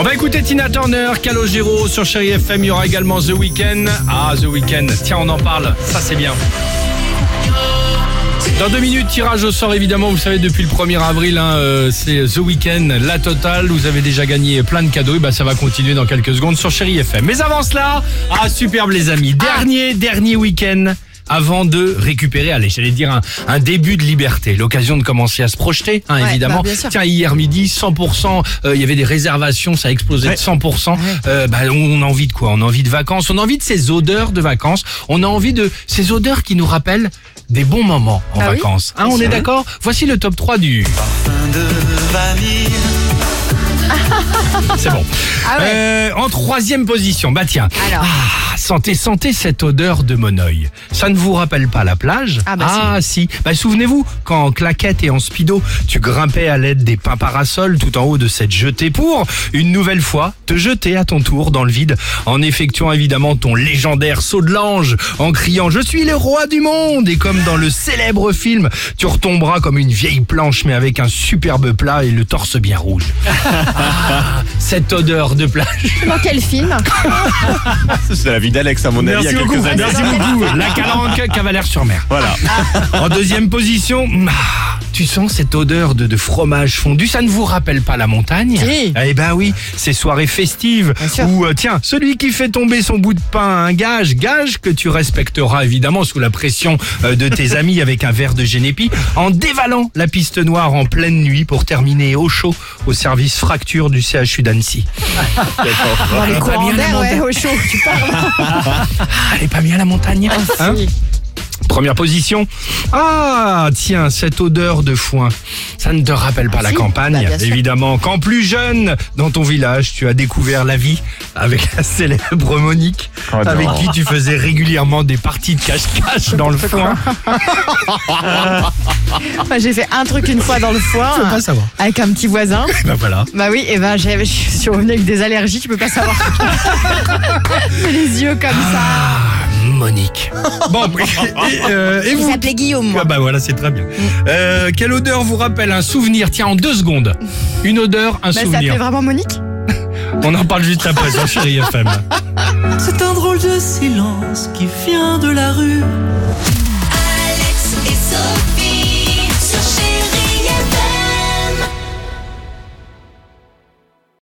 On va écouter Tina Turner, Calogero sur Chéri FM. Il y aura également The Weeknd. Ah, The Weeknd. Tiens, on en parle. Ça, c'est bien. Dans deux minutes, tirage au sort évidemment, vous savez depuis le 1er avril, hein, euh, c'est The Weeknd, la totale, vous avez déjà gagné plein de cadeaux, et bah ça va continuer dans quelques secondes sur Chéri FM. Mais avant cela, ah superbe les amis, dernier, dernier week-end avant de récupérer, allez, j'allais dire un, un début de liberté, l'occasion de commencer à se projeter, hein, Ouais, évidemment. bah. Tiens, hier midi, 100%, euh, il y avait des réservations, ça a explosé de 100%. Euh, bah, on a envie de quoi? On a envie de vacances, on a envie de ces odeurs de vacances, on a envie de ces odeurs qui nous rappellent des bons moments en Ah oui. vacances. Hein, on est d'accord? Voici le top 3 du... C'est bon. Ah ouais. Euh, en troisième position, bah tiens. Alors. Ah, sentez, sentez cette odeur de monoeil. Ça ne vous rappelle pas la plage? Ah bah si. Bah souvenez-vous, quand en claquette et en speedo, tu grimpais à l'aide des pins parasols tout en haut de cette jetée pour, une nouvelle fois, te jeter à ton tour dans le vide en effectuant évidemment ton légendaire saut de l'ange en criant « Je suis le roi du monde !» Et comme dans le célèbre film, tu retomberas comme une vieille planche mais avec un superbe plat et le torse bien rouge. Ah, cette odeur de plage. Dans quel film C'est la vie d'Alex, à mon avis, il y a quelques années. Merci beaucoup. La calanque Cavalaire-sur-Mer. Voilà. En deuxième position, ah, tu sens cette odeur de, de fromage fondu. Ça ne vous rappelle pas la montagne Si. Eh ben oui, ces soirées festives où, euh, tiens, celui qui fait tomber son bout de pain a un gage, gage que tu respecteras évidemment sous la pression euh, de tes amis avec un verre de génépi, en dévalant la piste noire en pleine nuit pour terminer au chaud au service fracture du CHU d'Annecy. Ah, elle est pas bien la montagne Hein Si. Première position. Ah, tiens, cette odeur de foin. Ça ne te rappelle pas la si. campagne, Bah, évidemment. Quand plus jeune, dans ton village, tu as découvert la vie avec la célèbre Monique, Oh, non. avec qui tu faisais régulièrement des parties de cache-cache dans le foin. Moi, j'ai fait un truc une fois dans le foin. Je veux pas savoir. Avec un petit voisin. Ben voilà. Bah oui, et ben j'ai- je suis revenue avec des allergies, tu peux pas savoir. les yeux comme ça. Monique. Bon, et, euh, et Il vous s'appelait Guillaume, moi. Ah bah voilà, c'est très bien. Euh, quelle odeur vous rappelle un souvenir? Tiens, en deux secondes. Une odeur, un Bah, ça souvenir. s'appelait vraiment Monique On en parle juste après sur Chéri FM. C'est un drôle de silence qui vient de la rue. Alex et Sophie.